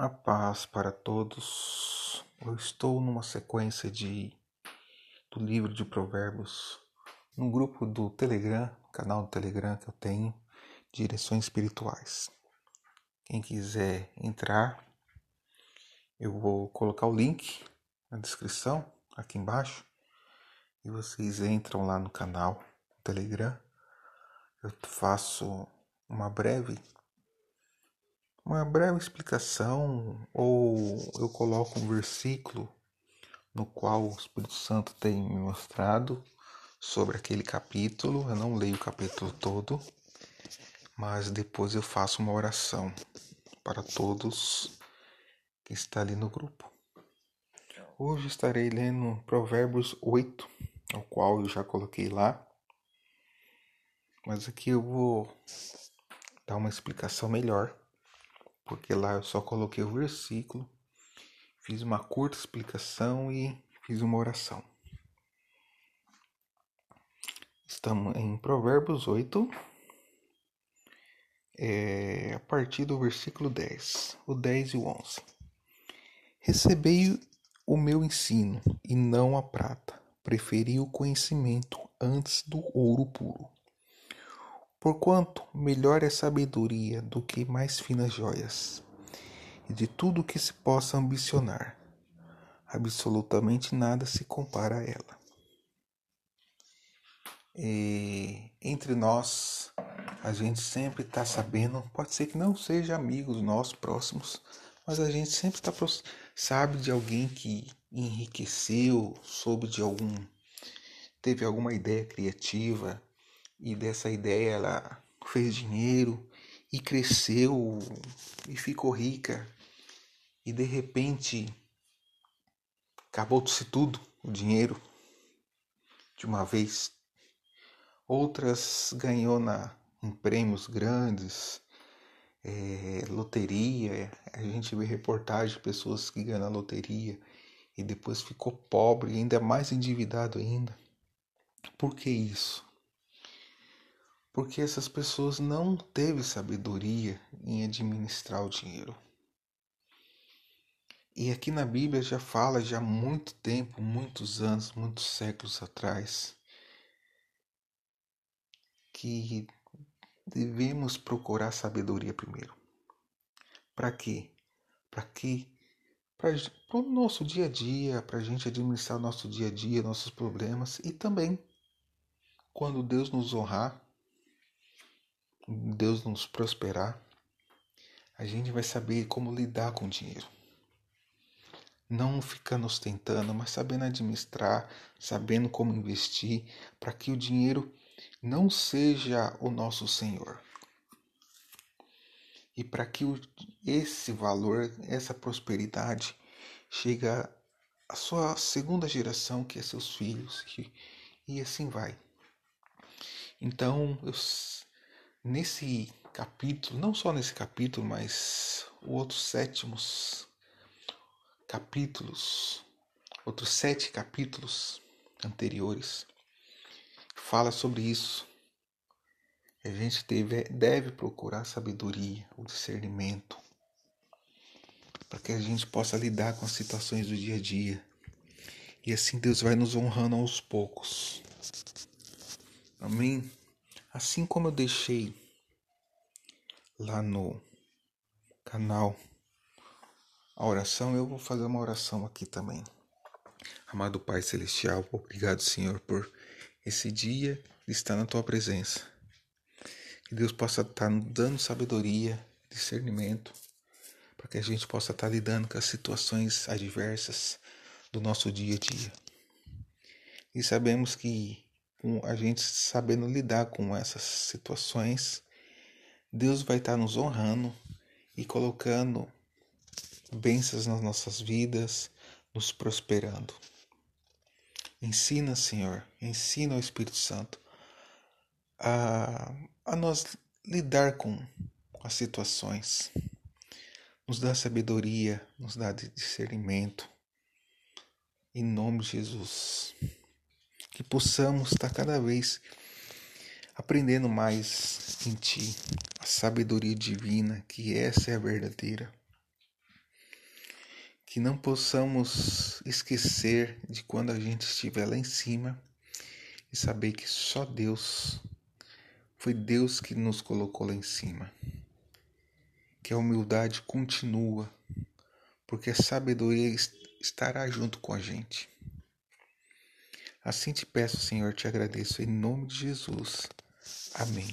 A paz para todos. Eu estou numa sequência de do livro de Provérbios no grupo do Telegram, canal do Telegram que eu tenho, Direções Espirituais. Quem quiser entrar, eu vou colocar o link na descrição aqui embaixo e vocês entram lá no canal do Telegram. Eu faço uma breve uma breve explicação ou eu coloco um versículo no qual o Espírito Santo tem me mostrado sobre aquele capítulo. Eu não leio o capítulo todo, mas depois eu faço uma oração para todos que está ali no grupo. Hoje estarei lendo Provérbios 8, ao qual eu já coloquei lá. Mas aqui eu vou dar uma explicação melhor porque lá eu só coloquei o versículo, fiz uma curta explicação e fiz uma oração. Estamos em Provérbios 8, é, a partir do versículo 10, o 10 e o 11. Recebei o meu ensino e não a prata, preferi o conhecimento antes do ouro puro Porquanto melhor é sabedoria do que mais finas joias, e de tudo que se possa ambicionar, absolutamente nada se compara a ela. E entre nós, a gente sempre está sabendo, pode ser que não seja amigos nossos próximos, mas a gente sempre tá, sabe de alguém que enriqueceu, soube de algum, teve alguma ideia criativa e dessa ideia ela fez dinheiro e cresceu e ficou rica e de repente acabou-se tudo, o dinheiro de uma vez. Outras ganhou na, em prêmios grandes, é, loteria. A gente vê reportagem de pessoas que ganham na loteria e depois ficou pobre, ainda mais endividado ainda. Por que isso? Porque essas pessoas não teve sabedoria em administrar o dinheiro. E aqui na Bíblia já fala já há muito tempo, muitos anos, muitos séculos atrás, que devemos procurar sabedoria primeiro. Para quê? Para que para o nosso dia a dia, para a gente administrar o nosso dia a dia, nossos problemas e também quando Deus nos honrar, Deus nos prosperar, a gente vai saber como lidar com o dinheiro. Não ficando ostentando, mas sabendo administrar, sabendo como investir, para que o dinheiro não seja o nosso Senhor. E para que esse valor, essa prosperidade, chegue à sua segunda geração, que é seus filhos, e assim vai. Então, eu nesse capítulo, não só nesse capítulo, mas outros sétimos capítulos, outros sete capítulos anteriores, fala sobre isso. A gente deve, deve procurar sabedoria, o discernimento, para que a gente possa lidar com as situações do dia a dia. E assim Deus vai nos honrando aos poucos. Amém? Assim como eu deixei lá no canal a oração, eu vou fazer uma oração aqui também. Amado Pai Celestial, obrigado, Senhor, por esse dia de estar na tua presença. Que Deus possa estar dando sabedoria, discernimento, para que a gente possa estar lidando com as situações adversas do nosso dia a dia. E sabemos que com a gente sabendo lidar com essas situações, Deus vai estar nos honrando e colocando bênçãos nas nossas vidas, nos prosperando. Ensina, Senhor, ensina o Espírito Santo a, a nós lidar com as situações. Nos dá sabedoria, nos dá discernimento. Em nome de Jesus que possamos estar cada vez aprendendo mais em Ti, a sabedoria divina, que essa é a verdadeira. que não possamos esquecer de quando a gente estiver lá em cima e saber que só Deus foi Deus que nos colocou lá em cima. Que a humildade continua, porque a sabedoria estará junto com a gente. Assim te peço, Senhor, te agradeço em nome de Jesus. Amém.